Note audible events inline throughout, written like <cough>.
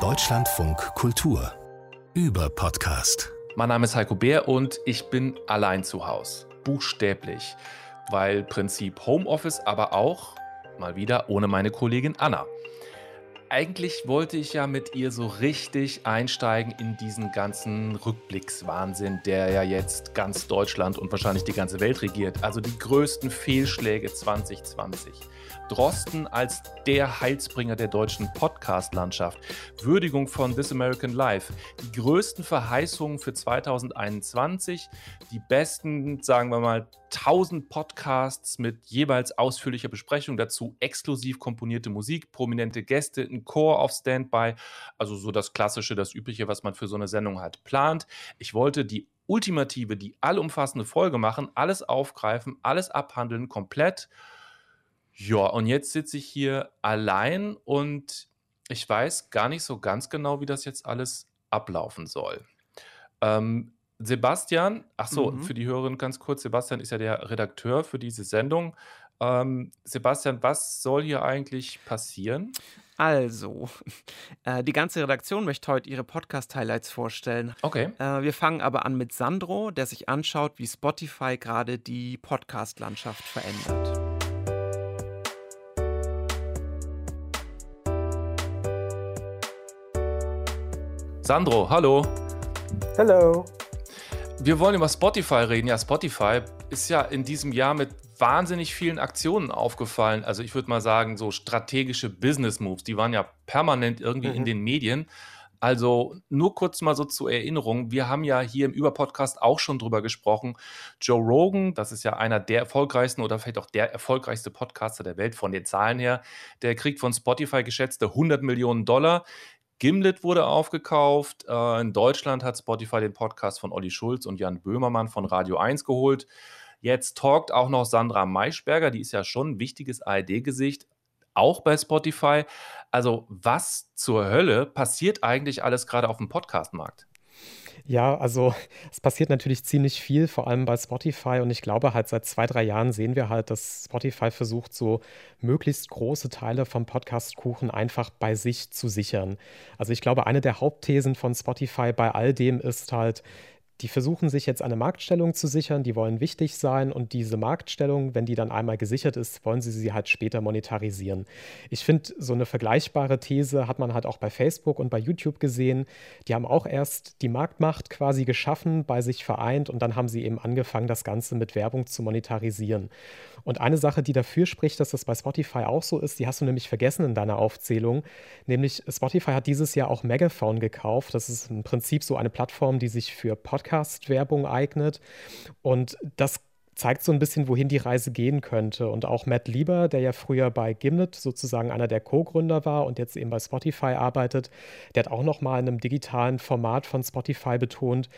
Deutschlandfunk Kultur über Podcast. Mein Name ist Heiko Bär und ich bin allein zu Hause. Buchstäblich. Weil Prinzip Homeoffice, aber auch mal wieder ohne meine Kollegin Anna. Eigentlich wollte ich ja mit ihr so richtig einsteigen in diesen ganzen Rückblickswahnsinn, der ja jetzt ganz Deutschland und wahrscheinlich die ganze Welt regiert. Also die größten Fehlschläge 2020. Drosten als der Heilsbringer der deutschen Podcast-Landschaft. Würdigung von This American Life. Die größten Verheißungen für 2021. Die besten, sagen wir mal, 1000 Podcasts mit jeweils ausführlicher Besprechung. Dazu exklusiv komponierte Musik, prominente Gäste, ein Chor auf Standby. Also so das Klassische, das Übliche, was man für so eine Sendung halt plant. Ich wollte die ultimative, die allumfassende Folge machen, alles aufgreifen, alles abhandeln, komplett. Ja, und jetzt sitze ich hier allein und ich weiß gar nicht so ganz genau, wie das jetzt alles ablaufen soll. Ähm, Sebastian, ach so, mhm. für die Hörerin ganz kurz, Sebastian ist ja der Redakteur für diese Sendung. Ähm, Sebastian, was soll hier eigentlich passieren? Also, <laughs> äh, die ganze Redaktion möchte heute ihre Podcast-Highlights vorstellen. Okay. Äh, wir fangen aber an mit Sandro, der sich anschaut, wie Spotify gerade die Podcast-Landschaft verändert. Sandro, hallo. Hallo. Wir wollen über Spotify reden. Ja, Spotify ist ja in diesem Jahr mit wahnsinnig vielen Aktionen aufgefallen. Also ich würde mal sagen, so strategische Business Moves, die waren ja permanent irgendwie mhm. in den Medien. Also nur kurz mal so zur Erinnerung, wir haben ja hier im Überpodcast auch schon drüber gesprochen. Joe Rogan, das ist ja einer der erfolgreichsten oder vielleicht auch der erfolgreichste Podcaster der Welt von den Zahlen her, der kriegt von Spotify geschätzte 100 Millionen Dollar. Gimlet wurde aufgekauft. Äh, in Deutschland hat Spotify den Podcast von Olli Schulz und Jan Böhmermann von Radio 1 geholt. Jetzt talkt auch noch Sandra Maischberger, die ist ja schon ein wichtiges ARD-Gesicht, auch bei Spotify. Also, was zur Hölle passiert eigentlich alles gerade auf dem Podcast-Markt? Ja, also <laughs> es passiert natürlich ziemlich viel, vor allem bei Spotify. Und ich glaube halt, seit zwei, drei Jahren sehen wir halt, dass Spotify versucht, so möglichst große Teile vom Podcast-Kuchen einfach bei sich zu sichern. Also ich glaube, eine der Hauptthesen von Spotify bei all dem ist halt, die versuchen sich jetzt eine Marktstellung zu sichern, die wollen wichtig sein und diese Marktstellung, wenn die dann einmal gesichert ist, wollen sie sie halt später monetarisieren. Ich finde, so eine vergleichbare These hat man halt auch bei Facebook und bei YouTube gesehen. Die haben auch erst die Marktmacht quasi geschaffen, bei sich vereint und dann haben sie eben angefangen, das Ganze mit Werbung zu monetarisieren. Und eine Sache, die dafür spricht, dass das bei Spotify auch so ist, die hast du nämlich vergessen in deiner Aufzählung, nämlich Spotify hat dieses Jahr auch Megaphone gekauft. Das ist im Prinzip so eine Plattform, die sich für Podcasts Podcast-Werbung eignet. Und das zeigt so ein bisschen, wohin die Reise gehen könnte. Und auch Matt Lieber, der ja früher bei Gimlet sozusagen einer der Co-Gründer war und jetzt eben bei Spotify arbeitet, der hat auch noch mal in einem digitalen Format von Spotify betont,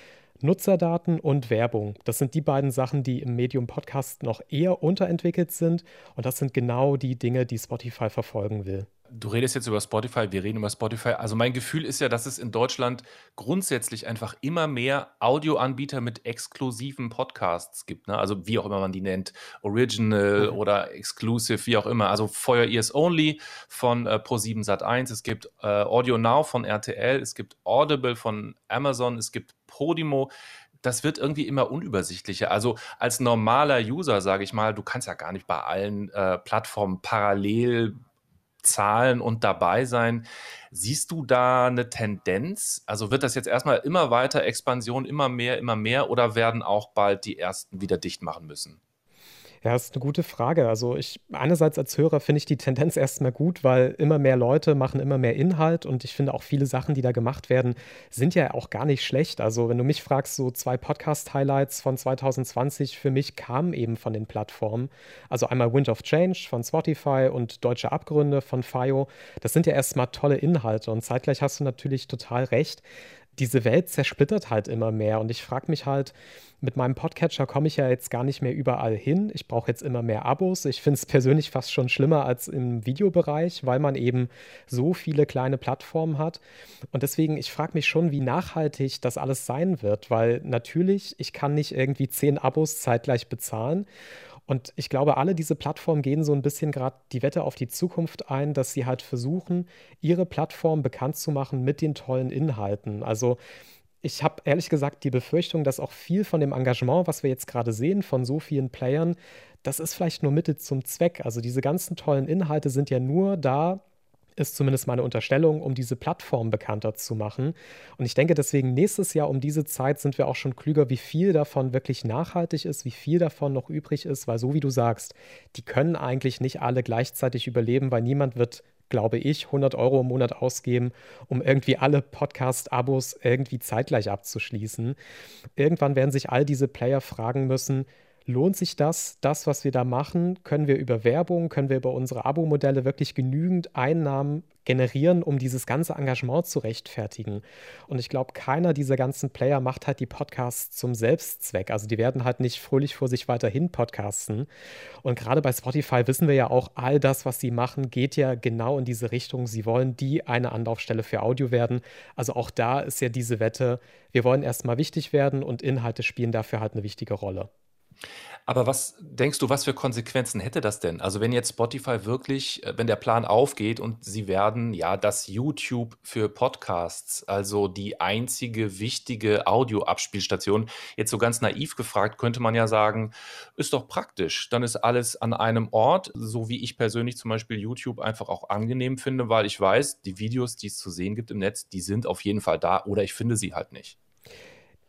Nutzerdaten und Werbung. Das sind die beiden Sachen, die im Medium Podcast noch eher unterentwickelt sind. Und das sind genau die Dinge, die Spotify verfolgen will. Du redest jetzt über Spotify, wir reden über Spotify. Also mein Gefühl ist ja, dass es in Deutschland grundsätzlich einfach immer mehr Audioanbieter mit exklusiven Podcasts gibt. Ne? Also wie auch immer man die nennt, Original mhm. oder Exclusive, wie auch immer. Also Feuer Ears Only von äh, Pro7 Sat1, es gibt äh, Audio Now von RTL, es gibt Audible von Amazon, es gibt Podimo das wird irgendwie immer unübersichtlicher. Also als normaler User, sage ich mal, du kannst ja gar nicht bei allen äh, Plattformen parallel Zahlen und dabei sein. Siehst du da eine Tendenz? Also wird das jetzt erstmal immer weiter Expansion, immer mehr, immer mehr oder werden auch bald die ersten wieder dicht machen müssen? Ja, das ist eine gute Frage. Also ich einerseits als Hörer finde ich die Tendenz erstmal gut, weil immer mehr Leute machen immer mehr Inhalt und ich finde auch viele Sachen, die da gemacht werden, sind ja auch gar nicht schlecht. Also wenn du mich fragst, so zwei Podcast-Highlights von 2020 für mich kamen eben von den Plattformen. Also einmal Wind of Change von Spotify und Deutsche Abgründe von FIO. Das sind ja erstmal tolle Inhalte und zeitgleich hast du natürlich total recht diese Welt zersplittert halt immer mehr. Und ich frage mich halt, mit meinem Podcatcher komme ich ja jetzt gar nicht mehr überall hin. Ich brauche jetzt immer mehr Abos. Ich finde es persönlich fast schon schlimmer als im Videobereich, weil man eben so viele kleine Plattformen hat. Und deswegen, ich frage mich schon, wie nachhaltig das alles sein wird, weil natürlich, ich kann nicht irgendwie zehn Abos zeitgleich bezahlen. Und ich glaube, alle diese Plattformen gehen so ein bisschen gerade die Wette auf die Zukunft ein, dass sie halt versuchen, ihre Plattform bekannt zu machen mit den tollen Inhalten. Also ich habe ehrlich gesagt die Befürchtung, dass auch viel von dem Engagement, was wir jetzt gerade sehen, von so vielen Playern, das ist vielleicht nur Mittel zum Zweck. Also diese ganzen tollen Inhalte sind ja nur da, ist zumindest meine Unterstellung, um diese Plattform bekannter zu machen. Und ich denke deswegen, nächstes Jahr um diese Zeit sind wir auch schon klüger, wie viel davon wirklich nachhaltig ist, wie viel davon noch übrig ist, weil so wie du sagst, die können eigentlich nicht alle gleichzeitig überleben, weil niemand wird glaube ich, 100 Euro im Monat ausgeben, um irgendwie alle Podcast-Abos irgendwie zeitgleich abzuschließen. Irgendwann werden sich all diese Player fragen müssen, lohnt sich das, das, was wir da machen? Können wir über Werbung, können wir über unsere Abo-Modelle wirklich genügend Einnahmen generieren, um dieses ganze Engagement zu rechtfertigen? Und ich glaube, keiner dieser ganzen Player macht halt die Podcasts zum Selbstzweck. Also die werden halt nicht fröhlich vor sich weiterhin podcasten. Und gerade bei Spotify wissen wir ja auch, all das, was sie machen, geht ja genau in diese Richtung. Sie wollen die eine Anlaufstelle für Audio werden. Also auch da ist ja diese Wette, wir wollen erstmal wichtig werden und Inhalte spielen dafür halt eine wichtige Rolle. Aber was denkst du, was für Konsequenzen hätte das denn? Also wenn jetzt Spotify wirklich, äh, wenn der Plan aufgeht und sie werden ja das YouTube für Podcasts, also die einzige wichtige Audioabspielstation, jetzt so ganz naiv gefragt, könnte man ja sagen, ist doch praktisch. Dann ist alles an einem Ort, so wie ich persönlich zum Beispiel YouTube einfach auch angenehm finde, weil ich weiß, die Videos, die es zu sehen gibt im Netz, die sind auf jeden Fall da oder ich finde sie halt nicht.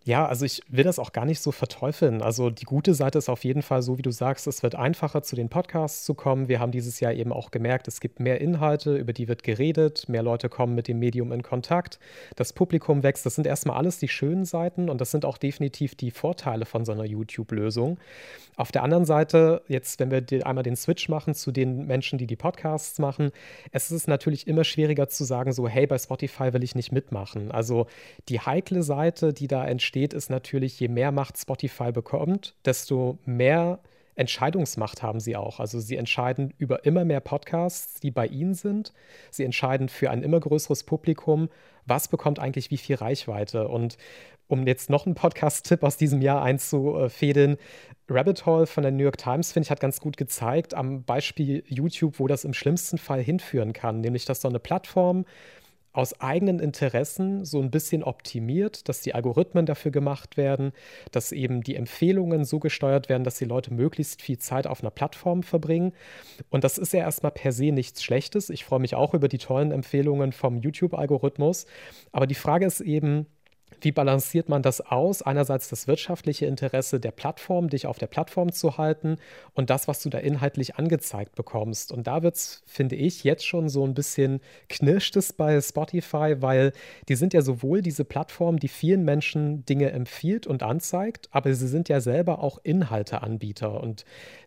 Ja, also ich will das auch gar nicht so verteufeln. Also die gute Seite ist auf jeden Fall so, wie du sagst, es wird einfacher zu den Podcasts zu kommen. Wir haben dieses Jahr eben auch gemerkt, es gibt mehr Inhalte, über die wird geredet, mehr Leute kommen mit dem Medium in Kontakt, das Publikum wächst. Das sind erstmal alles die schönen Seiten und das sind auch definitiv die Vorteile von so einer YouTube-Lösung. Auf der anderen Seite, jetzt, wenn wir einmal den Switch machen zu den Menschen, die die Podcasts machen, es ist natürlich immer schwieriger zu sagen, so, hey, bei Spotify will ich nicht mitmachen. Also die heikle Seite, die da entsteht, entsteht, ist natürlich, je mehr Macht Spotify bekommt, desto mehr Entscheidungsmacht haben sie auch. Also sie entscheiden über immer mehr Podcasts, die bei ihnen sind. Sie entscheiden für ein immer größeres Publikum, was bekommt eigentlich wie viel Reichweite. Und um jetzt noch einen Podcast-Tipp aus diesem Jahr einzufädeln, Rabbit Hole von der New York Times, finde ich, hat ganz gut gezeigt, am Beispiel YouTube, wo das im schlimmsten Fall hinführen kann. Nämlich, dass so eine Plattform aus eigenen Interessen so ein bisschen optimiert, dass die Algorithmen dafür gemacht werden, dass eben die Empfehlungen so gesteuert werden, dass die Leute möglichst viel Zeit auf einer Plattform verbringen. Und das ist ja erstmal per se nichts Schlechtes. Ich freue mich auch über die tollen Empfehlungen vom YouTube-Algorithmus. Aber die Frage ist eben, wie balanciert man das aus? Einerseits das wirtschaftliche Interesse der Plattform, dich auf der Plattform zu halten und das, was du da inhaltlich angezeigt bekommst. Und da wird es, finde ich, jetzt schon so ein bisschen knirscht es bei Spotify, weil die sind ja sowohl diese Plattform, die vielen Menschen Dinge empfiehlt und anzeigt, aber sie sind ja selber auch Inhalteanbieter. Und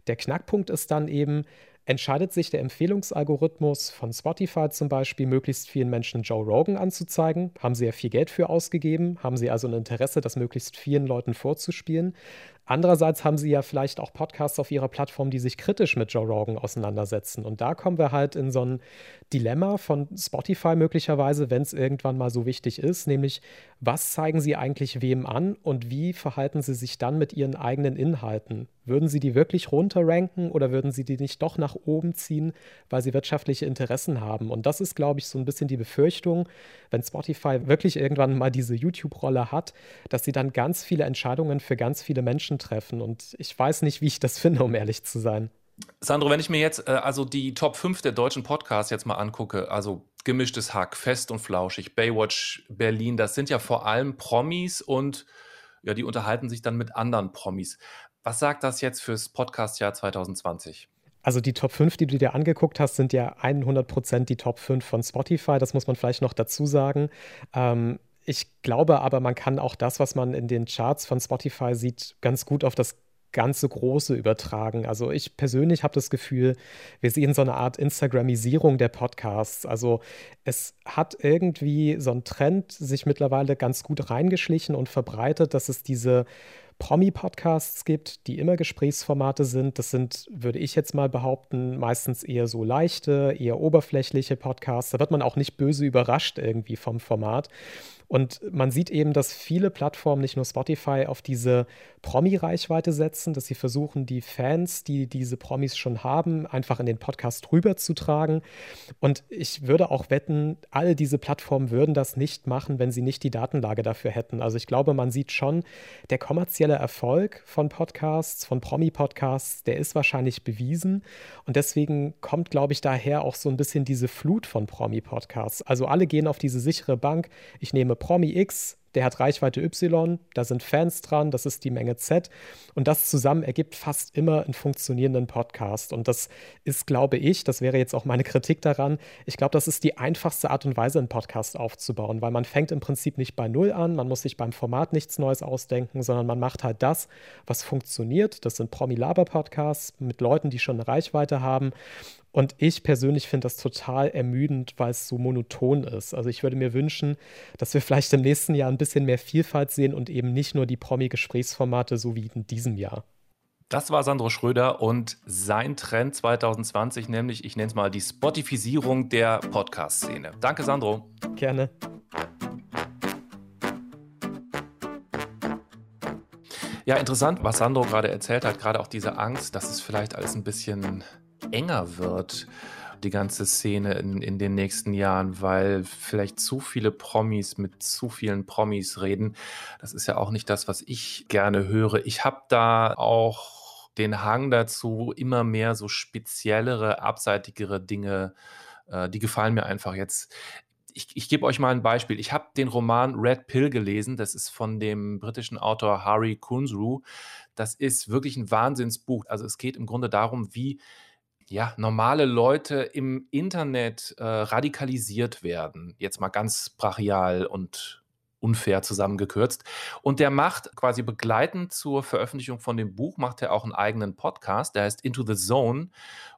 der Knackpunkt ist dann eben, entscheidet sich der Empfehlungsalgorithmus von Spotify zum Beispiel, möglichst vielen Menschen Joe Rogan anzuzeigen. Haben sie ja viel Geld für ausgegeben, haben sie also ein Interesse, das möglichst vielen Leuten vorzuspielen. Andererseits haben sie ja vielleicht auch Podcasts auf ihrer Plattform, die sich kritisch mit Joe Rogan auseinandersetzen. Und da kommen wir halt in so ein Dilemma von Spotify möglicherweise, wenn es irgendwann mal so wichtig ist, nämlich was zeigen sie eigentlich wem an und wie verhalten sie sich dann mit ihren eigenen Inhalten? Würden sie die wirklich runterranken oder würden sie die nicht doch nach oben ziehen, weil sie wirtschaftliche Interessen haben? Und das ist, glaube ich, so ein bisschen die Befürchtung, wenn Spotify wirklich irgendwann mal diese YouTube-Rolle hat, dass sie dann ganz viele Entscheidungen für ganz viele Menschen treffen. Und ich weiß nicht, wie ich das finde, um ehrlich zu sein. Sandro, wenn ich mir jetzt äh, also die Top 5 der deutschen Podcasts jetzt mal angucke, also gemischtes Hack, fest und flauschig, Baywatch Berlin, das sind ja vor allem Promis und ja, die unterhalten sich dann mit anderen Promis. Was sagt das jetzt fürs Podcastjahr 2020? Also die Top 5, die du dir angeguckt hast, sind ja 100% die Top 5 von Spotify. Das muss man vielleicht noch dazu sagen. Ähm, ich glaube aber, man kann auch das, was man in den Charts von Spotify sieht, ganz gut auf das ganze Große übertragen. Also ich persönlich habe das Gefühl, wir sehen so eine Art Instagramisierung der Podcasts. Also es hat irgendwie so ein Trend sich mittlerweile ganz gut reingeschlichen und verbreitet, dass es diese Promi-Podcasts gibt, die immer Gesprächsformate sind. Das sind, würde ich jetzt mal behaupten, meistens eher so leichte, eher oberflächliche Podcasts. Da wird man auch nicht böse überrascht irgendwie vom Format. Und man sieht eben, dass viele Plattformen, nicht nur Spotify, auf diese Promi-Reichweite setzen, dass sie versuchen, die Fans, die diese Promis schon haben, einfach in den Podcast rüberzutragen. Und ich würde auch wetten, alle diese Plattformen würden das nicht machen, wenn sie nicht die Datenlage dafür hätten. Also ich glaube, man sieht schon, der kommerzielle Erfolg von Podcasts, von Promi-Podcasts, der ist wahrscheinlich bewiesen. Und deswegen kommt, glaube ich, daher auch so ein bisschen diese Flut von Promi-Podcasts. Also alle gehen auf diese sichere Bank. Ich nehme Promi X, der hat Reichweite Y, da sind Fans dran, das ist die Menge Z. Und das zusammen ergibt fast immer einen funktionierenden Podcast. Und das ist, glaube ich, das wäre jetzt auch meine Kritik daran, ich glaube, das ist die einfachste Art und Weise, einen Podcast aufzubauen, weil man fängt im Prinzip nicht bei Null an, man muss sich beim Format nichts Neues ausdenken, sondern man macht halt das, was funktioniert. Das sind Promi-Laber-Podcasts mit Leuten, die schon eine Reichweite haben. Und ich persönlich finde das total ermüdend, weil es so monoton ist. Also ich würde mir wünschen, dass wir vielleicht im nächsten Jahr ein bisschen mehr Vielfalt sehen und eben nicht nur die Promi-Gesprächsformate so wie in diesem Jahr. Das war Sandro Schröder und sein Trend 2020, nämlich, ich nenne es mal die Spotifisierung der Podcast-Szene. Danke, Sandro. Gerne. Ja, interessant, was Sandro gerade erzählt hat, gerade auch diese Angst, dass es vielleicht alles ein bisschen enger wird, die ganze Szene in, in den nächsten Jahren, weil vielleicht zu viele Promis mit zu vielen Promis reden. Das ist ja auch nicht das, was ich gerne höre. Ich habe da auch den Hang dazu, immer mehr so speziellere, abseitigere Dinge, äh, die gefallen mir einfach jetzt. Ich, ich gebe euch mal ein Beispiel. Ich habe den Roman Red Pill gelesen. Das ist von dem britischen Autor Hari Kunzru. Das ist wirklich ein Wahnsinnsbuch. Also es geht im Grunde darum, wie ja, normale Leute im Internet äh, radikalisiert werden. Jetzt mal ganz brachial und unfair zusammengekürzt. Und der macht quasi begleitend zur Veröffentlichung von dem Buch, macht er auch einen eigenen Podcast, der heißt Into the Zone.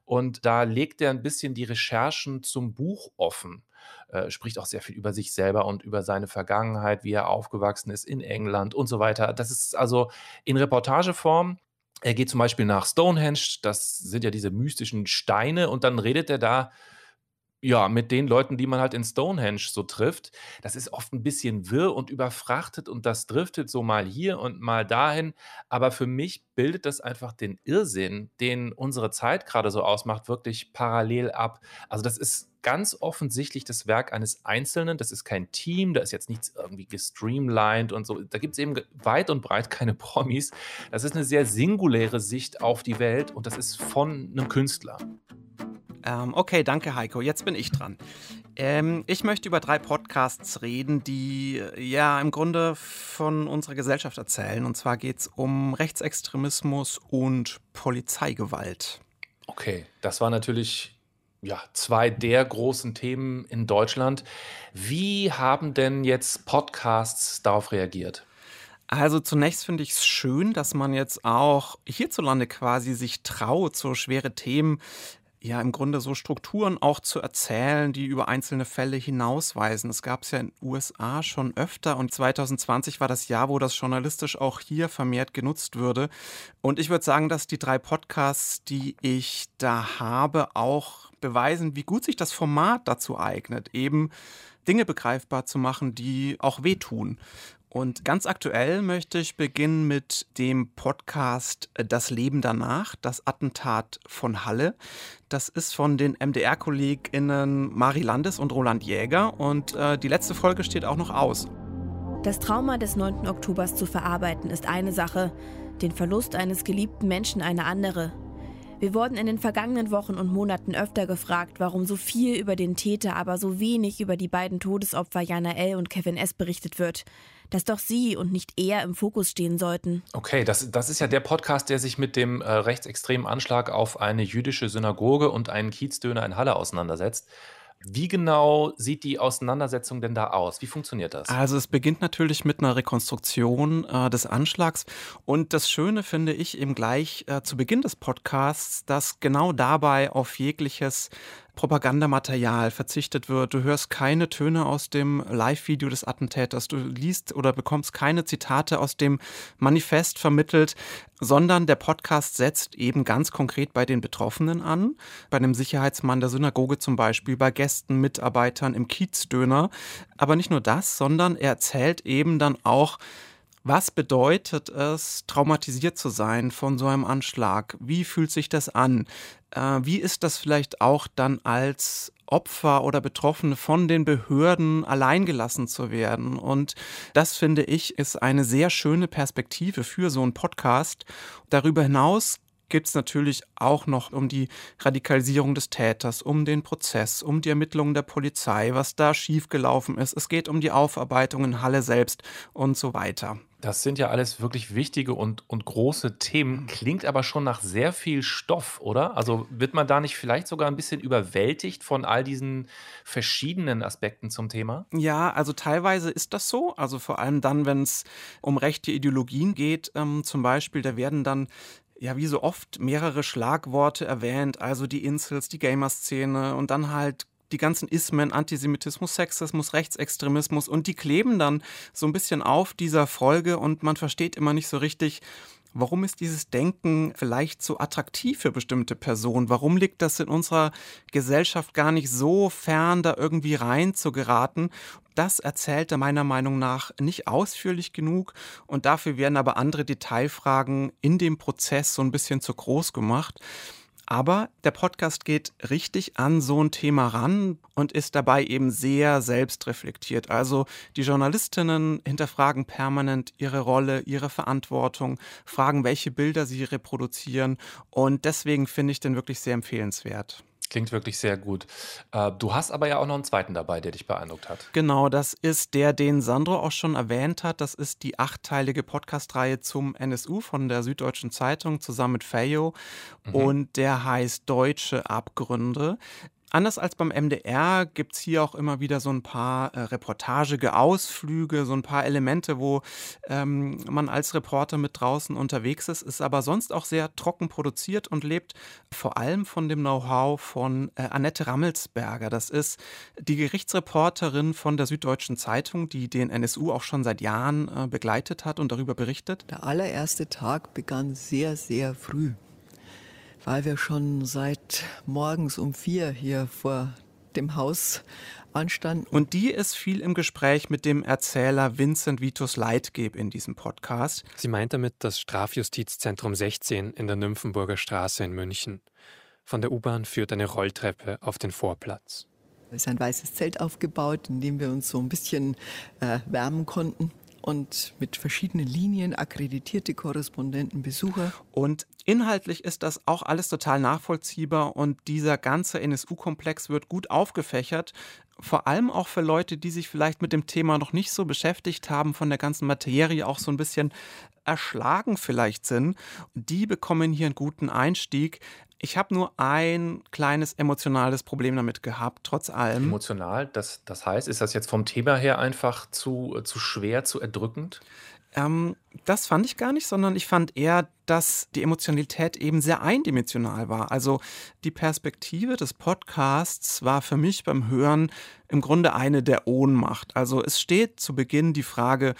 Und da legt er ein bisschen die Recherchen zum Buch offen. Äh, spricht auch sehr viel über sich selber und über seine Vergangenheit, wie er aufgewachsen ist in England und so weiter. Das ist also in Reportageform er geht zum Beispiel nach Stonehenge, das sind ja diese mystischen Steine, und dann redet er da ja, mit den Leuten, die man halt in Stonehenge so trifft. Das ist oft ein bisschen wirr und überfrachtet und das driftet so mal hier und mal dahin. Aber für mich bildet das einfach den Irrsinn, den unsere Zeit gerade so ausmacht, wirklich parallel ab. Also das ist ganz offensichtlich das Werk eines Einzelnen. Das ist kein Team, da ist jetzt nichts irgendwie gestreamlined und so. Da gibt es eben weit und breit keine <laughs> Promis. Das ist eine sehr singuläre Sicht auf die Welt und das ist von einem Künstler. Ähm, okay, danke Heiko. Jetzt bin ich dran. Ähm, ich möchte über drei Podcasts reden, die ja im Grunde von unserer Gesellschaft erzählen. Und zwar geht es um Rechtsextremismus und Polizeigewalt. Okay, das war natürlich ja, zwei der großen Themen in Deutschland. Wie haben denn jetzt Podcasts darauf reagiert? Also zunächst finde ich es schön, dass man jetzt auch hierzulande quasi sich traut, so schwere Themen ja im Grunde so Strukturen auch zu erzählen, die über einzelne Fälle hinausweisen. Es gab es ja in den USA schon öfter und 2020 war das Jahr, wo das journalistisch auch hier vermehrt genutzt würde. Und ich würde sagen, dass die drei Podcasts, die ich da habe, auch beweisen, wie gut sich das Format dazu eignet, eben Dinge begreifbar zu machen, die auch wehtun. Und ganz aktuell möchte ich beginnen mit dem Podcast äh, Das Leben danach, das Attentat von Halle. Das ist von den MDR-KollegInnen Mari Landes und Roland Jäger und äh, die letzte Folge steht auch noch aus. Das Trauma des 9. Oktobers zu verarbeiten ist eine Sache, den Verlust eines geliebten Menschen eine andere. Wir wurden in den vergangenen Wochen und Monaten öfter gefragt, warum so viel über den Täter, aber so wenig über die beiden Todesopfer Jana L. und Kevin S. berichtet wird dass doch sie und nicht er im Fokus stehen sollten. Okay, das, das ist ja der Podcast, der sich mit dem äh, rechtsextremen Anschlag auf eine jüdische Synagoge und einen Kiezdöner in Halle auseinandersetzt. Wie genau sieht die Auseinandersetzung denn da aus? Wie funktioniert das? Also es beginnt natürlich mit einer Rekonstruktion äh, des Anschlags. Und das Schöne finde ich eben gleich äh, zu Beginn des Podcasts, dass genau dabei auf jegliches Propagandamaterial verzichtet wird. Du hörst keine Töne aus dem Live-Video des Attentäters. Du liest oder bekommst keine Zitate aus dem Manifest vermittelt, sondern der Podcast setzt eben ganz konkret bei den Betroffenen an. Bei einem Sicherheitsmann der Synagoge zum Beispiel, bei Gästen, Mitarbeitern im Kiezdöner. Aber nicht nur das, sondern er erzählt eben dann auch, was bedeutet es, traumatisiert zu sein von so einem Anschlag? Wie fühlt sich das an? Äh, wie ist das vielleicht auch dann als Opfer oder Betroffene von den Behörden alleingelassen zu werden? Und das finde ich ist eine sehr schöne Perspektive für so einen Podcast. Darüber hinaus gibt es natürlich auch noch um die Radikalisierung des Täters, um den Prozess, um die Ermittlungen der Polizei, was da schiefgelaufen ist. Es geht um die Aufarbeitung in Halle selbst und so weiter. Das sind ja alles wirklich wichtige und, und große Themen, klingt aber schon nach sehr viel Stoff, oder? Also wird man da nicht vielleicht sogar ein bisschen überwältigt von all diesen verschiedenen Aspekten zum Thema? Ja, also teilweise ist das so. Also vor allem dann, wenn es um rechte Ideologien geht, ähm, zum Beispiel, da werden dann ja, wie so oft mehrere Schlagworte erwähnt, also die Insels, die Gamer-Szene und dann halt die ganzen Ismen, Antisemitismus, Sexismus, Rechtsextremismus und die kleben dann so ein bisschen auf dieser Folge und man versteht immer nicht so richtig, Warum ist dieses Denken vielleicht so attraktiv für bestimmte Personen? Warum liegt das in unserer Gesellschaft gar nicht so fern, da irgendwie rein zu geraten? Das erzählt er meiner Meinung nach nicht ausführlich genug und dafür werden aber andere Detailfragen in dem Prozess so ein bisschen zu groß gemacht. Aber der Podcast geht richtig an so ein Thema ran und ist dabei eben sehr selbstreflektiert. Also die Journalistinnen hinterfragen permanent ihre Rolle, ihre Verantwortung, fragen, welche Bilder sie reproduzieren. Und deswegen finde ich den wirklich sehr empfehlenswert. Klingt wirklich sehr gut. Äh, du hast aber ja auch noch einen zweiten dabei, der dich beeindruckt hat. Genau, das ist der, den Sandro auch schon erwähnt hat. Das ist die achtteilige Podcast-Reihe zum NSU von der Süddeutschen Zeitung zusammen mit Feyo. Mhm. Und der heißt Deutsche Abgründe. Anders als beim MDR gibt es hier auch immer wieder so ein paar äh, reportagige Ausflüge, so ein paar Elemente, wo ähm, man als Reporter mit draußen unterwegs ist, ist aber sonst auch sehr trocken produziert und lebt vor allem von dem Know-how von äh, Annette Rammelsberger. Das ist die Gerichtsreporterin von der Süddeutschen Zeitung, die den NSU auch schon seit Jahren äh, begleitet hat und darüber berichtet. Der allererste Tag begann sehr, sehr früh weil wir schon seit morgens um vier hier vor dem Haus anstanden. Und die ist viel im Gespräch mit dem Erzähler Vincent Vitus Leitgeb in diesem Podcast. Sie meint damit das Strafjustizzentrum 16 in der Nymphenburger Straße in München. Von der U-Bahn führt eine Rolltreppe auf den Vorplatz. Es ist ein weißes Zelt aufgebaut, in dem wir uns so ein bisschen äh, wärmen konnten und mit verschiedenen Linien akkreditierte Korrespondenten, Besucher. Und inhaltlich ist das auch alles total nachvollziehbar und dieser ganze NSU-Komplex wird gut aufgefächert. Vor allem auch für Leute, die sich vielleicht mit dem Thema noch nicht so beschäftigt haben, von der ganzen Materie auch so ein bisschen erschlagen vielleicht sind. Die bekommen hier einen guten Einstieg. Ich habe nur ein kleines emotionales Problem damit gehabt, trotz allem. Emotional? Das, das heißt, ist das jetzt vom Thema her einfach zu, zu schwer, zu erdrückend? Ähm, das fand ich gar nicht, sondern ich fand eher, dass die Emotionalität eben sehr eindimensional war. Also die Perspektive des Podcasts war für mich beim Hören im Grunde eine der Ohnmacht. Also es steht zu Beginn die Frage,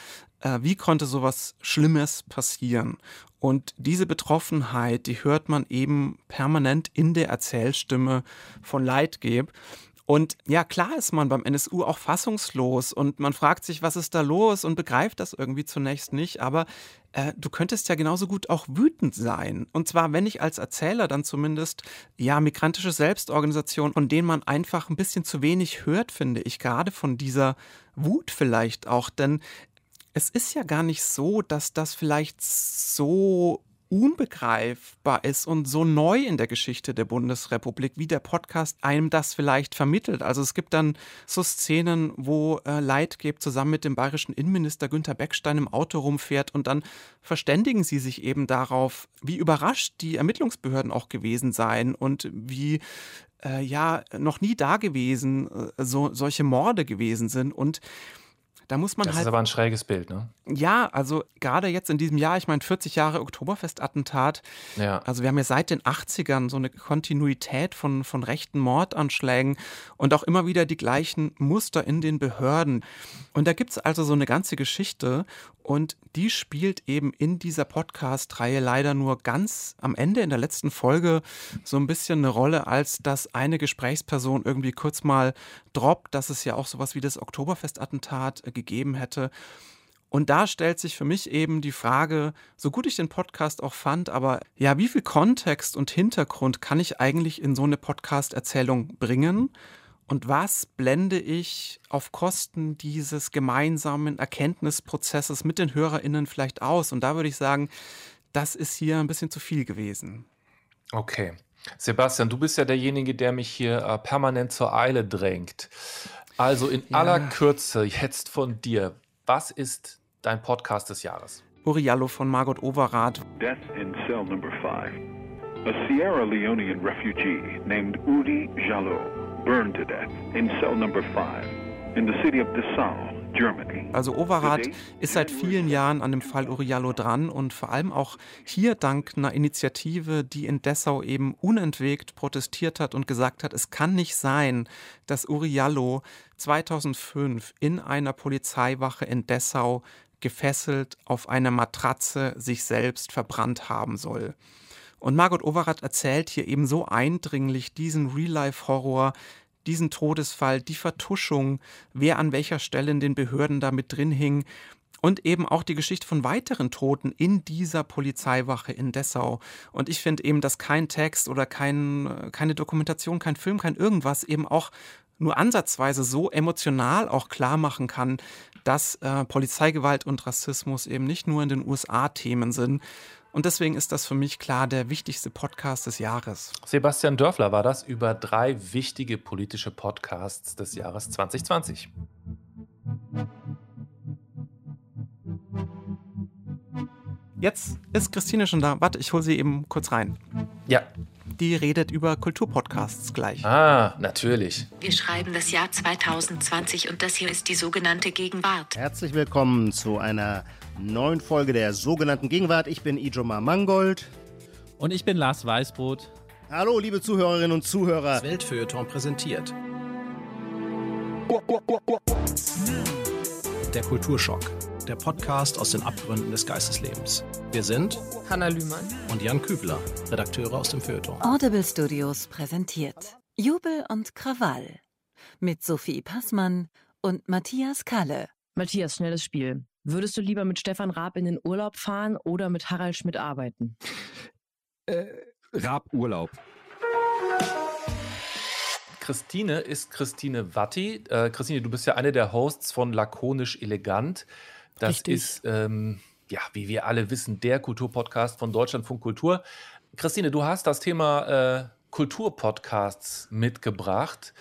äh, wie konnte sowas Schlimmes passieren? Und diese Betroffenheit, die hört man eben permanent in der Erzählstimme von Leitgeb. Und ja, klar ist man beim NSU auch fassungslos und man fragt sich, was ist da los und begreift das irgendwie zunächst nicht. Aber äh, du könntest ja genauso gut auch wütend sein. Und zwar, wenn ich als Erzähler dann zumindest, ja, migrantische Selbstorganisationen, von denen man einfach ein bisschen zu wenig hört, finde ich, gerade von dieser Wut vielleicht auch. Denn es ist ja gar nicht so, dass das vielleicht so unbegreifbar ist und so neu in der Geschichte der Bundesrepublik, wie der Podcast einem das vielleicht vermittelt. Also es gibt dann so Szenen, wo äh, Leitgeb zusammen mit dem bayerischen Innenminister Günther Beckstein im Auto rumfährt und dann verständigen sie sich eben darauf, wie überrascht die Ermittlungsbehörden auch gewesen seien und wie äh, ja noch nie da gewesen äh, so solche Morde gewesen sind und Da muss man das halt. ist aber ein schräges Bild, ne? Ja, also gerade jetzt in diesem Jahr, ich meine 40 Jahre Oktoberfestattentat. Ja. Also wir haben ja seit den 80ern so eine Kontinuität von, von rechten Mordanschlägen und auch immer wieder die gleichen Muster in den Behörden. Und da gibt es also so eine ganze Geschichte und die spielt eben in dieser Podcast-Reihe leider nur ganz am Ende in der letzten Folge so ein bisschen eine Rolle, als dass eine Gesprächsperson irgendwie kurz mal droppt, dass es ja auch sowas wie das Oktoberfestattentat gegeben hätte. Und da stellt sich für mich eben die Frage, so gut ich den Podcast auch fand, aber ja, wie viel Kontext und Hintergrund kann ich eigentlich in so eine Podcast-Erzählung bringen? Und was blende ich auf Kosten dieses gemeinsamen Erkenntnisprozesses mit den HörerInnen vielleicht aus? Und da würde ich sagen, das ist hier ein bisschen zu viel gewesen. Okay. Sebastian, du bist ja derjenige, der mich hier äh, permanent zur Eile drängt. Also in Ja. aller Kürze jetzt von dir. Was ist dein Podcast des Jahres? Uriallo von Margot Overath. Death in cell number five. A Sierra Leonean refugee named Udi Jallo burned to death in cell number five in the city of Dessau. Also Overath ist seit vielen Jahren an dem Fall Uriallo dran und vor allem auch hier dank einer Initiative, die in Dessau eben unentwegt protestiert hat und gesagt hat, es kann nicht sein, dass Uriallo 2005 in einer Polizeiwache in Dessau gefesselt auf einer Matratze sich selbst verbrannt haben soll. Und Margot Overath erzählt hier eben so eindringlich diesen Real-Life-Horror, diesen Todesfall, die Vertuschung, wer an welcher Stelle in den Behörden da mit drin hing und eben auch die Geschichte von weiteren Toten in dieser Polizeiwache in Dessau. Und ich finde eben, dass kein Text oder kein, keine Dokumentation, kein Film, kein irgendwas eben auch nur ansatzweise so emotional auch klar machen kann, dass äh, Polizeigewalt und Rassismus eben nicht nur in den USA Themen sind. Und deswegen ist das für mich klar der wichtigste Podcast des Jahres. Sebastian Dörfler war das über drei wichtige politische Podcasts des Jahres 2020. Jetzt ist Christine schon da. Warte, ich hole sie eben kurz rein. Ja. Die redet über Kulturpodcasts gleich. Ah, natürlich. Wir schreiben das Jahr 2020 und das hier ist die sogenannte Gegenwart. Herzlich willkommen zu einer neuen Folge der sogenannten Gegenwart. Ich bin Ijoma Mangold. Und ich bin Lars Weißbrot. Hallo, liebe Zuhörerinnen und Zuhörer. Das Weltfeuilleton präsentiert. Der Kulturschock. Der Podcast aus den Abgründen des Geisteslebens. Wir sind Hanna Lühmann und Jan Kübler, Redakteure aus dem Feuilleton. Audible Studios präsentiert Jubel und Krawall mit Sophie Passmann und Matthias Kalle. Matthias, schnelles Spiel. Würdest du lieber mit Stefan Raab in den Urlaub fahren oder mit Harald Schmidt arbeiten? Äh, Raab Urlaub. Christine ist Christine Watti. Äh, Christine, du bist ja eine der Hosts von Lakonisch Elegant. Das Richtig. ist, ähm, ja, wie wir alle wissen, der Kulturpodcast von Deutschlandfunk Kultur. Christine, du hast das Thema äh, Kulturpodcasts mitgebracht.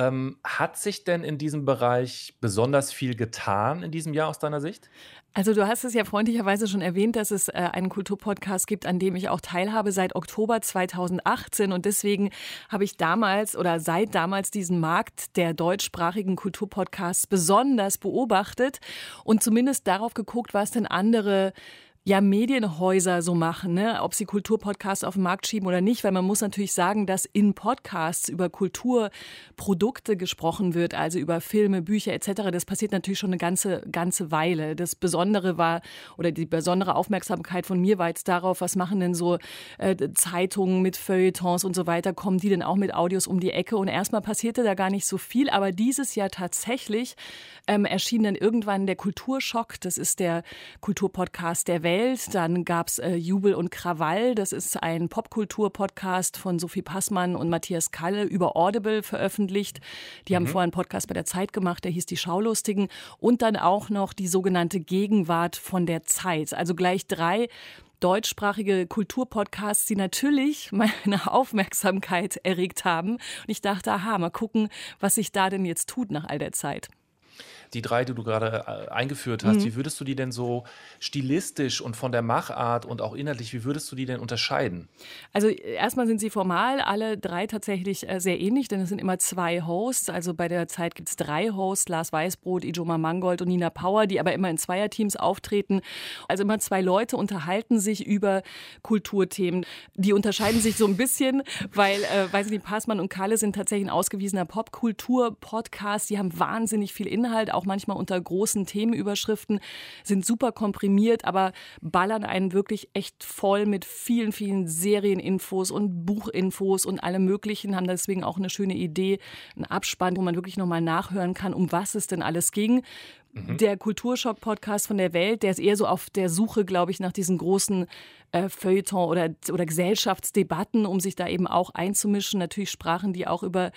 Ähm, hat sich denn in diesem Bereich besonders viel getan in diesem Jahr aus deiner Sicht? Also du hast es ja freundlicherweise schon erwähnt, dass es äh, einen Kulturpodcast gibt, an dem ich auch teilhabe seit Oktober 2018 und deswegen habe ich damals oder seit damals diesen Markt der deutschsprachigen Kulturpodcasts besonders beobachtet und zumindest darauf geguckt, was denn andere ja, Medienhäuser so machen, ne? ob sie Kulturpodcasts auf den Markt schieben oder nicht, weil man muss natürlich sagen, dass in Podcasts über Kulturprodukte gesprochen wird, also über Filme, Bücher etc. Das passiert natürlich schon eine ganze, ganze Weile. Das Besondere war, oder die besondere Aufmerksamkeit von mir war jetzt darauf, was machen denn so äh, Zeitungen mit Feuilletons und so weiter, kommen die denn auch mit Audios um die Ecke? Und erstmal passierte da gar nicht so viel, aber dieses Jahr tatsächlich ähm, erschien dann irgendwann der Kulturschock, das ist der Kulturpodcast der Welt. Dann gab es äh, Jubel und Krawall, das ist ein Popkultur-Podcast von Sophie Passmann und Matthias Kalle über Audible veröffentlicht. Die haben vorher einen Podcast bei der Zeit gemacht, der hieß Die Schaulustigen. Und dann auch noch die sogenannte Gegenwart von der Zeit. Also gleich drei deutschsprachige Kulturpodcasts, die natürlich <laughs> meine Aufmerksamkeit erregt haben. Und ich dachte, aha, mal gucken, was sich da denn jetzt tut nach all der Zeit. Die drei, die du gerade äh, eingeführt hast, Mhm. wie würdest du die denn so stilistisch und von der Machart und auch inhaltlich, wie würdest du die denn unterscheiden? Also erstmal sind sie formal alle drei tatsächlich äh, sehr ähnlich, denn es sind immer zwei Hosts. Also bei der Zeit gibt es drei Hosts, Lars Weißbrot, Ijoma Mangold und Nina Power, die aber immer in Zweierteams auftreten. Also immer zwei Leute unterhalten sich über Kulturthemen. Die unterscheiden sich so ein bisschen, weil, äh, weiß ich nicht, Passmann und Kalle sind tatsächlich ein ausgewiesener Popkultur-Podcast. Die haben wahnsinnig viel Inhalt, auch manchmal unter großen Themenüberschriften, sind super komprimiert, aber ballern einen wirklich echt voll mit vielen, vielen Serieninfos und Buchinfos und allem Möglichen, haben deswegen auch eine schöne Idee, einen Abspann, wo man wirklich nochmal nachhören kann, um was es denn alles ging. Der Kulturschock-Podcast von der Welt, der ist eher so auf der Suche, glaube ich, nach diesen großen äh, Feuilleton oder, oder Gesellschaftsdebatten, um sich da eben auch einzumischen. Natürlich sprachen die auch über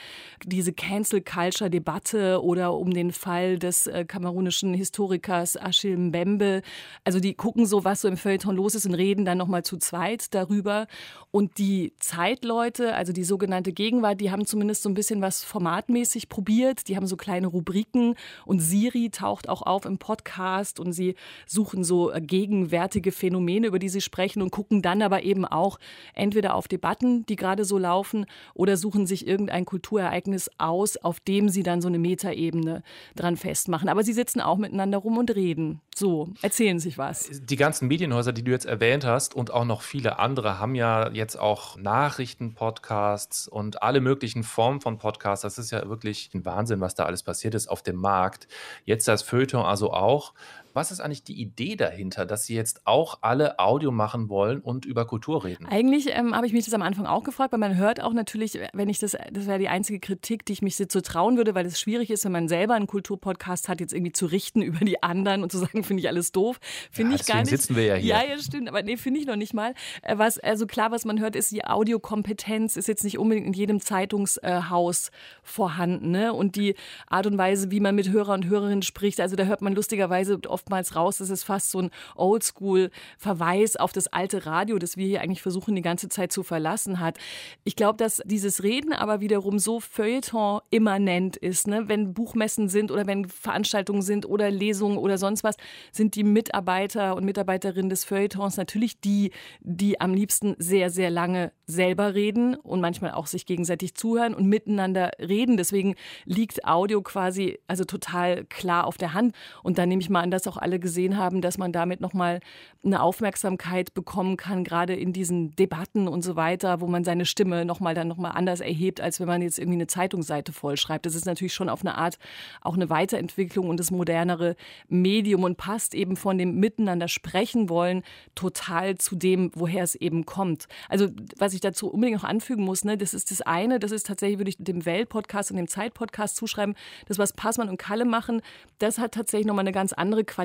diese Cancel-Culture-Debatte oder um den Fall des äh, kamerunischen Historikers Achille Mbembe. Also die gucken so, was so im Feuilleton los ist und reden dann nochmal zu zweit darüber. Und die Zeitleute, also die sogenannte Gegenwart, die haben zumindest so ein bisschen was formatmäßig probiert. Die haben so kleine Rubriken und Siri taucht auch auf im Podcast und sie suchen so äh, gegenwärtige Phänomene, über die sie sprechen und gucken dann aber eben auch entweder auf Debatten, die gerade so laufen, oder suchen sich irgendein Kulturereignis aus, auf dem sie dann so eine Metaebene dran festmachen. Aber sie sitzen auch miteinander rum und reden. So, erzählen sich was. Die ganzen Medienhäuser, die du jetzt erwähnt hast und auch noch viele andere, haben ja jetzt auch Nachrichten-Podcasts und alle möglichen Formen von Podcasts. Das ist ja wirklich ein Wahnsinn, was da alles passiert ist auf dem Markt. Jetzt das Feuilleton also auch. Was ist eigentlich die Idee dahinter, dass sie jetzt auch alle Audio machen wollen und über Kultur reden? Eigentlich ähm, habe ich mich das am Anfang auch gefragt, weil man hört auch natürlich, wenn ich das, das wäre die einzige Kritik, die ich mich so trauen würde, weil es schwierig ist, wenn man selber einen Kulturpodcast hat, jetzt irgendwie zu richten <laughs> über die anderen und zu sagen, finde ich alles doof. Finde Ja, ich gar nicht. sitzen wir ja hier. Ja, ja, stimmt, aber nee, finde ich noch nicht mal. Äh, Was, also klar, was man hört, ist die Audiokompetenz ist jetzt nicht unbedingt in jedem Zeitungshaus vorhanden. Ne? Und die Art und Weise, wie man mit Hörer und Hörerinnen spricht, also da hört man lustigerweise oftmals raus, das ist fast so ein Oldschool-Verweis auf das alte Radio, das wir hier eigentlich versuchen, die ganze Zeit zu verlassen hat. Ich glaube, dass dieses Reden aber wiederum so Feuilleton-immanent ist. Ne? Wenn Buchmessen sind oder wenn Veranstaltungen sind oder Lesungen oder sonst was, sind die Mitarbeiter und Mitarbeiterinnen des Feuilletons natürlich die, die am liebsten sehr, sehr lange selber reden und manchmal auch sich gegenseitig zuhören und miteinander reden. Deswegen liegt Audio quasi also total klar auf der Hand. Und da nehme ich mal an, dass auch alle gesehen haben, dass man damit nochmal eine Aufmerksamkeit bekommen kann, gerade in diesen Debatten und so weiter, wo man seine Stimme nochmal dann nochmal anders erhebt, als wenn man jetzt irgendwie eine Zeitungsseite vollschreibt. Das ist natürlich schon auf eine Art auch eine Weiterentwicklung und das modernere Medium und passt eben von dem Miteinander sprechen wollen total zu dem, woher es eben kommt. Also was ich dazu unbedingt noch anfügen muss, ne, das ist das eine, das ist tatsächlich, würde ich dem Welt-Podcast und dem Zeit-Podcast zuschreiben, das, was Passmann und Kalle machen, das hat tatsächlich nochmal eine ganz andere Qualität,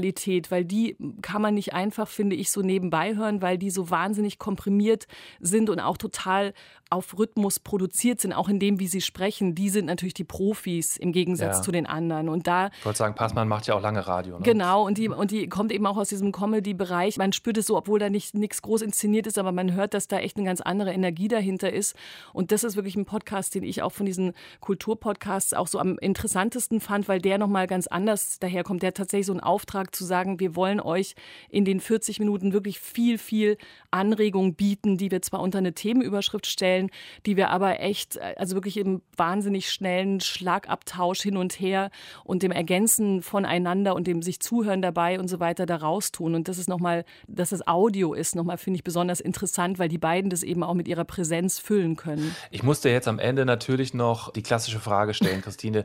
weil die kann man nicht einfach, finde ich, so nebenbei hören, weil die so wahnsinnig komprimiert sind und auch total auf Rhythmus produziert sind, auch in dem, wie sie sprechen. Die sind natürlich die Profis im Gegensatz Ja. zu den anderen. Und da Ich wollte sagen, Passmann macht ja auch lange Radio. Ne? Genau, und die, und die kommt eben auch aus diesem Comedy-Bereich. Man spürt es so, obwohl da nicht nichts groß inszeniert ist, aber man hört, dass da echt eine ganz andere Energie dahinter ist. Und das ist wirklich ein Podcast, den ich auch von diesen Kulturpodcasts auch so am interessantesten fand, weil der nochmal ganz anders daherkommt. Der hat tatsächlich so einen Auftrag zu sagen, wir wollen euch in den 40 Minuten wirklich viel, viel Anregung bieten, die wir zwar unter eine Themenüberschrift stellen, die wir aber echt, also wirklich im wahnsinnig schnellen Schlagabtausch hin und her und dem Ergänzen voneinander und dem sich zuhören dabei und so weiter da raustun. Und das ist nochmal, dass das Audio ist, nochmal finde ich besonders interessant, weil die beiden das eben auch mit ihrer Präsenz füllen können. Ich musste jetzt am Ende natürlich noch die klassische Frage stellen, <laughs> Christine.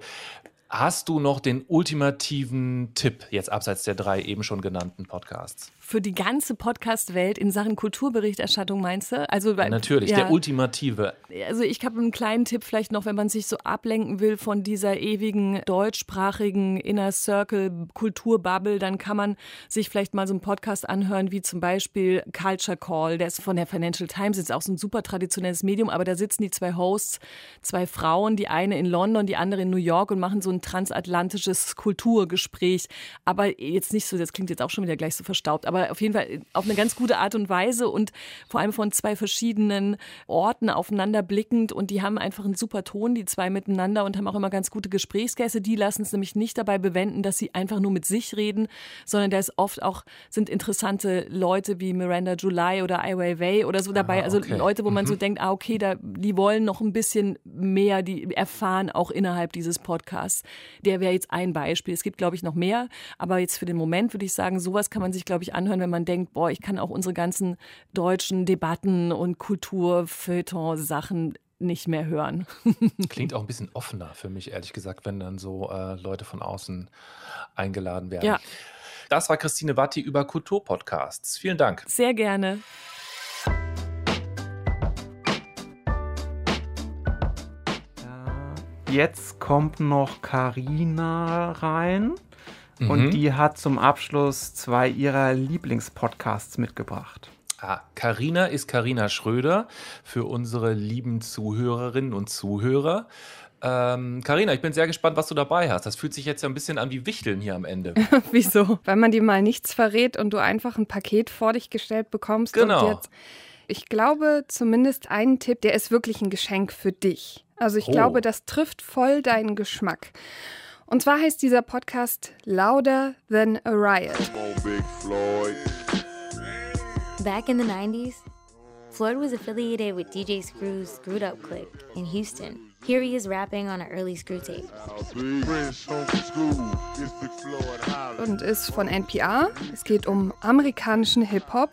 Hast du noch den ultimativen Tipp, jetzt abseits der drei eben schon genannten Podcasts? Für die ganze Podcast-Welt in Sachen Kulturberichterstattung meinst du? Also, weil- Natürlich, ja. der ultimative. Also ich habe einen kleinen Tipp vielleicht noch, wenn man sich so ablenken will von dieser ewigen deutschsprachigen Inner Circle Kulturbubble, dann kann man sich vielleicht mal so einen Podcast anhören, wie zum Beispiel Culture Call, der ist von der Financial Times, ist auch so ein super traditionelles Medium, aber da sitzen die zwei Hosts, zwei Frauen, die eine in London, die andere in New York und machen so einen transatlantisches Kulturgespräch. Aber jetzt nicht so, das klingt jetzt auch schon wieder gleich so verstaubt, aber auf jeden Fall auf eine ganz gute Art und Weise und vor allem von zwei verschiedenen Orten aufeinander blickend. Und die haben einfach einen super Ton, die zwei miteinander und haben auch immer ganz gute Gesprächsgäste. Die lassen es nämlich nicht dabei bewenden, dass sie einfach nur mit sich reden, sondern da ist oft auch, sind interessante Leute wie Miranda July oder Ai Weiwei oder so dabei. Ah, also okay. Leute, wo man so Mhm. denkt, ah, okay, da, die wollen noch ein bisschen mehr, die erfahren auch innerhalb dieses Podcasts. Der wäre jetzt ein Beispiel. Es gibt, glaube ich, noch mehr. Aber jetzt für den Moment würde ich sagen, sowas kann man sich, glaube ich, anhören, wenn man denkt, boah, ich kann auch unsere ganzen deutschen Debatten und Kultur-Feuilleton-Sachen nicht mehr hören. <laughs> Klingt auch ein bisschen offener für mich, ehrlich gesagt, wenn dann so äh, Leute von außen eingeladen werden. Ja. Das war Christine Watti über Kulturpodcasts. Vielen Dank. Sehr gerne. Jetzt kommt noch Karina rein Mhm. und die hat zum Abschluss zwei ihrer Lieblingspodcasts mitgebracht. Ah, Carina ist Karina Schröder für unsere lieben Zuhörerinnen und Zuhörer. Ähm, Carina, ich bin sehr gespannt, was du dabei hast. Das fühlt sich jetzt ja ein bisschen an wie Wichteln hier am Ende. <laughs> Wieso? Weil man dir mal nichts verrät und du einfach ein Paket vor dich gestellt bekommst. Genau. Und jetzt, ich glaube, zumindest einen Tipp, der ist wirklich ein Geschenk für dich. Also ich Oh. glaube, das trifft voll deinen Geschmack. Und zwar heißt dieser Podcast Louder Than a Riot. Back in the 90s, Floyd was affiliated with DJ Screw's Screwed Up Click in Houston. Here he is rapping on an early Screw tape. und ist von NPR. Es geht um amerikanischen Hip-Hop.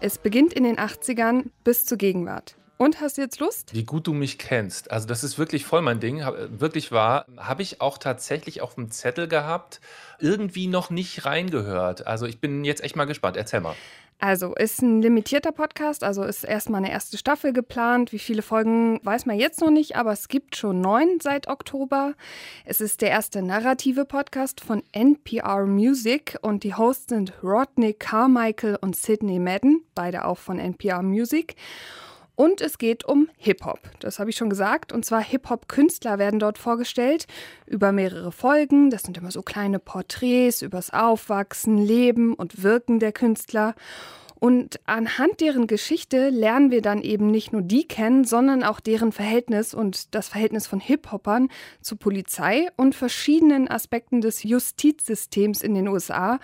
Es beginnt in den 80ern bis zur Gegenwart. Und hast du jetzt Lust? Wie gut du mich kennst. Also das ist wirklich voll mein Ding. Hab, wirklich wahr. Habe ich auch tatsächlich auf dem Zettel gehabt. Irgendwie noch nicht reingehört. Also ich bin jetzt echt mal gespannt. Erzähl mal. Also ist ein limitierter Podcast, also ist erstmal eine erste Staffel geplant. Wie viele Folgen weiß man jetzt noch nicht, aber es gibt schon neun seit Oktober. Es ist der erste narrative Podcast von NPR Music und die Hosts sind Rodney Carmichael und Sidney Madden, beide auch von NPR Music. Und es geht um Hip-Hop. Das habe ich schon gesagt. Und zwar Hip-Hop-Künstler werden dort vorgestellt über mehrere Folgen. Das sind immer so kleine Porträts übers Aufwachsen, Leben und Wirken der Künstler. Und anhand deren Geschichte lernen wir dann eben nicht nur die kennen, sondern auch deren Verhältnis und das Verhältnis von Hip-Hoppern zur Polizei und verschiedenen Aspekten des Justizsystems in den USA.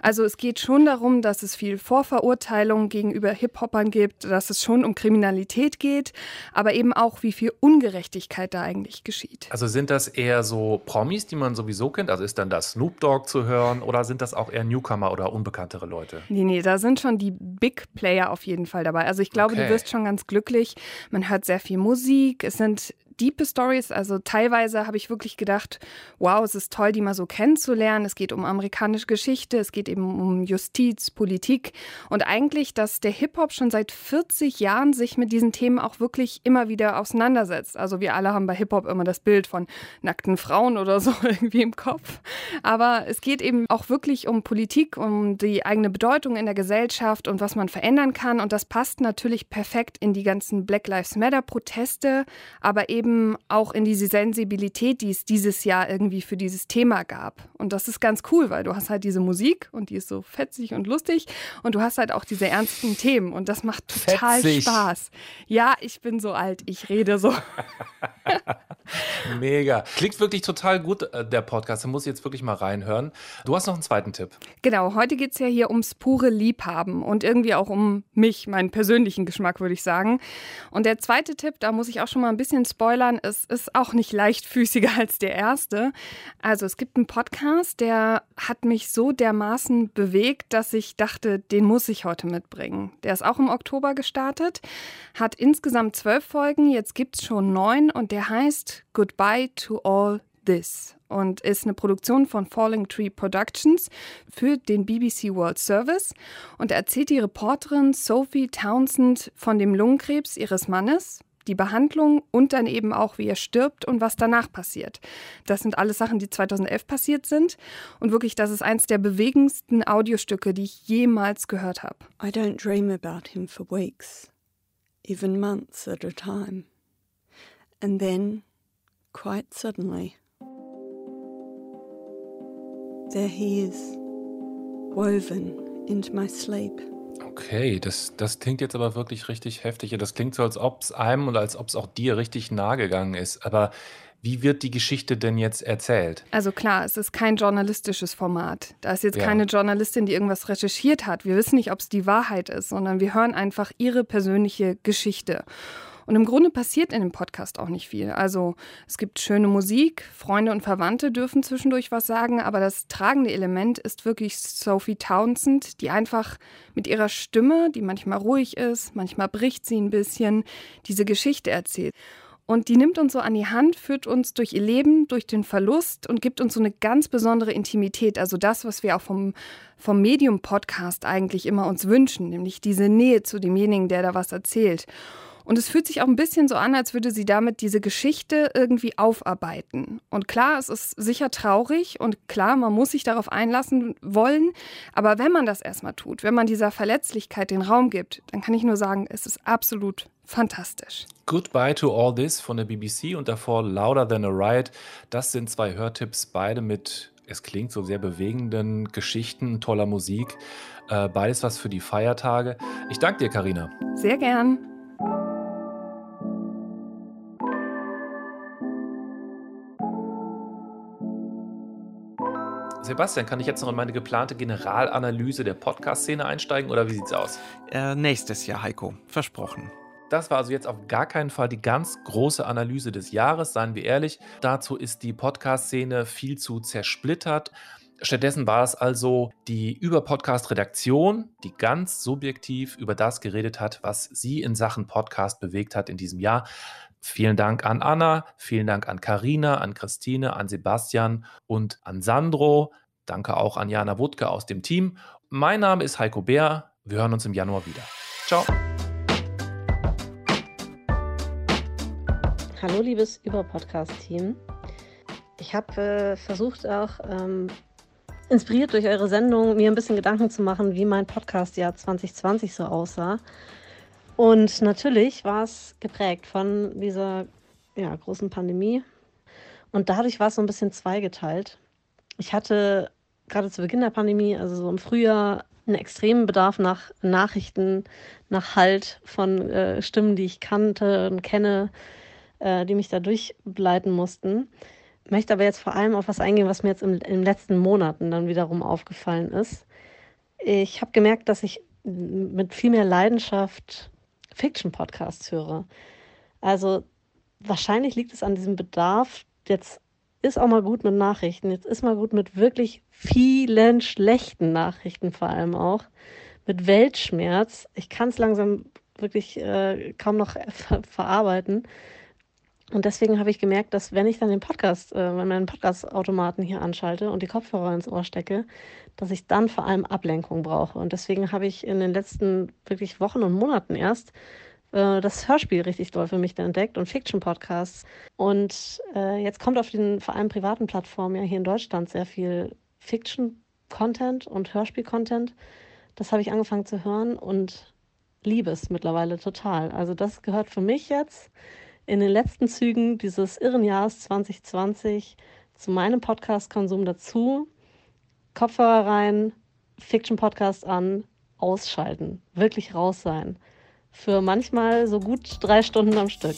Also es geht schon darum, dass es viel Vorverurteilung gegenüber Hip-Hoppern gibt, dass es schon um Kriminalität geht, aber eben auch, wie viel Ungerechtigkeit da eigentlich geschieht. Also sind das eher so Promis, die man sowieso kennt? Also ist dann das Snoop Dogg zu hören oder sind das auch eher Newcomer oder unbekanntere Leute? Nee, nee, da sind schon die Big Player auf jeden Fall dabei. Also ich glaube, Okay. du wirst schon ganz glücklich. Man hört sehr viel Musik. Es sind diepe Stories. Also teilweise habe ich wirklich gedacht, wow, es ist toll, die mal so kennenzulernen. Es geht um amerikanische Geschichte, es geht eben um Justiz, Politik und eigentlich, dass der Hip-Hop schon seit 40 Jahren sich mit diesen Themen auch wirklich immer wieder auseinandersetzt. Also wir alle haben bei Hip-Hop immer das Bild von nackten Frauen oder so <laughs> irgendwie im Kopf. Aber es geht eben auch wirklich um Politik, um die eigene Bedeutung in der Gesellschaft und was man verändern kann. Und das passt natürlich perfekt in die ganzen Black Lives Matter-Proteste, aber eben auch in diese Sensibilität, die es dieses Jahr irgendwie für dieses Thema gab. Und das ist ganz cool, weil du hast halt diese Musik und die ist so fetzig und lustig und du hast halt auch diese ernsten Themen und das macht total Fetzig. Spaß. Ja, ich bin so alt, ich rede so. <laughs> Mega. Klingt wirklich total gut, äh, der Podcast. Da muss ich jetzt wirklich mal reinhören. Du hast noch einen zweiten Tipp. Genau, heute geht es ja hier ums pure Liebhaben und irgendwie auch um mich, meinen persönlichen Geschmack, würde ich sagen. Und der zweite Tipp, da muss ich auch schon mal ein bisschen spoilern, es ist auch nicht leichtfüßiger <laughs> als der erste. Also es gibt einen Podcast, der hat mich so dermaßen bewegt, dass ich dachte, den muss ich heute mitbringen. Der ist auch im Oktober gestartet, hat insgesamt zwölf Folgen, jetzt gibt es schon neun und der heißt Goodbye to All This und ist eine Produktion von Falling Tree Productions für den BBC World Service. Und erzählt die Reporterin Sophie Townsend von dem Lungenkrebs ihres Mannes, die Behandlung und dann eben auch, wie er stirbt und was danach passiert. Das sind alles Sachen, die 2011 passiert sind. Und wirklich, das ist eins der bewegendsten Audiostücke, die ich jemals gehört habe. I don't dream about him for weeks, even months at a time. And then, quite suddenly, there he is, woven into my sleep. Okay, das, das klingt jetzt aber wirklich richtig heftig. Das klingt so, als ob es einem und als ob es auch dir richtig nahe gegangen ist. Aber wie wird die Geschichte denn jetzt erzählt? Also klar, es ist kein journalistisches Format. Da ist jetzt Ja. keine Journalistin, die irgendwas recherchiert hat. Wir wissen nicht, ob es die Wahrheit ist, sondern wir hören einfach ihre persönliche Geschichte. Und im Grunde passiert in dem Podcast auch nicht viel. Also es gibt schöne Musik, Freunde und Verwandte dürfen zwischendurch was sagen, aber das tragende Element ist wirklich Sophie Townsend, die einfach mit ihrer Stimme, die manchmal ruhig ist, manchmal bricht sie ein bisschen, diese Geschichte erzählt. Und die nimmt uns so an die Hand, führt uns durch ihr Leben, durch den Verlust und gibt uns so eine ganz besondere Intimität. Also das, was wir auch vom, vom Medium-Podcast eigentlich immer uns wünschen, nämlich diese Nähe zu demjenigen, der da was erzählt. Und es fühlt sich auch ein bisschen so an, als würde sie damit diese Geschichte irgendwie aufarbeiten. Und klar, es ist sicher traurig und klar, man muss sich darauf einlassen wollen. Aber wenn man das erstmal tut, wenn man dieser Verletzlichkeit den Raum gibt, dann kann ich nur sagen, es ist absolut fantastisch. Goodbye to All This von der BBC und davor Louder Than a Riot. Das sind zwei Hörtipps, beide mit, es klingt so sehr bewegenden Geschichten, toller Musik. Äh, beides was für die Feiertage. Ich danke dir, Karina. Sehr gern. Sebastian, kann ich jetzt noch in meine geplante Generalanalyse der Podcast-Szene einsteigen oder wie sieht's aus? Äh, nächstes Jahr, Heiko. Versprochen. Das war also jetzt auf gar keinen Fall die ganz große Analyse des Jahres, seien wir ehrlich. Dazu ist die Podcast-Szene viel zu zersplittert. Stattdessen war es also die Über-Podcast-Redaktion, die ganz subjektiv über das geredet hat, was sie in Sachen Podcast bewegt hat in diesem Jahr. Vielen Dank an Anna, vielen Dank an Karina, an Christine, an Sebastian und an Sandro. Danke auch an Jana Wutke aus dem Team. Mein Name ist Heiko Bär. Wir hören uns im Januar wieder. Ciao. Hallo, liebes Über-Podcast-Team. Ich habe äh, versucht, auch ähm, inspiriert durch eure Sendung, mir ein bisschen Gedanken zu machen, wie mein Podcast-Jahr 2020 so aussah. Und natürlich war es geprägt von dieser ja, großen Pandemie. Und dadurch war es so ein bisschen zweigeteilt. Ich hatte gerade zu Beginn der Pandemie, also so im Frühjahr, einen extremen Bedarf nach Nachrichten, nach Halt von äh, Stimmen, die ich kannte und kenne, äh, die mich da durchbegleiten mussten. Möchte aber jetzt vor allem auf was eingehen, was mir jetzt im, in den letzten Monaten dann wiederum aufgefallen ist. Ich habe gemerkt, dass ich mit viel mehr Leidenschaft Fiction-Podcasts höre. Also wahrscheinlich liegt es an diesem Bedarf, jetzt ist auch mal gut mit Nachrichten, jetzt ist mal gut mit wirklich vielen schlechten Nachrichten vor allem auch, mit Weltschmerz. Ich kann es langsam wirklich äh, kaum noch <laughs> ver verarbeiten. Und deswegen habe ich gemerkt, dass wenn ich dann den Podcast, äh, meinen Podcast-Automaten hier anschalte und die Kopfhörer ins Ohr stecke, dass ich dann vor allem Ablenkung brauche. Und deswegen habe ich in den letzten wirklich Wochen und Monaten erst äh, das Hörspiel richtig doll für mich entdeckt und Fiction-Podcasts. Und äh, jetzt kommt auf den vor allem privaten Plattformen ja hier in Deutschland sehr viel Fiction-Content und Hörspiel-Content. Das habe ich angefangen zu hören und liebe es mittlerweile total. Also das gehört für mich jetzt in den letzten Zügen dieses irren Jahres 2020 zu meinem Podcast-Konsum dazu. Kopfhörer rein, Fiction-Podcast an, ausschalten, wirklich raus sein. Für manchmal so gut drei Stunden am Stück.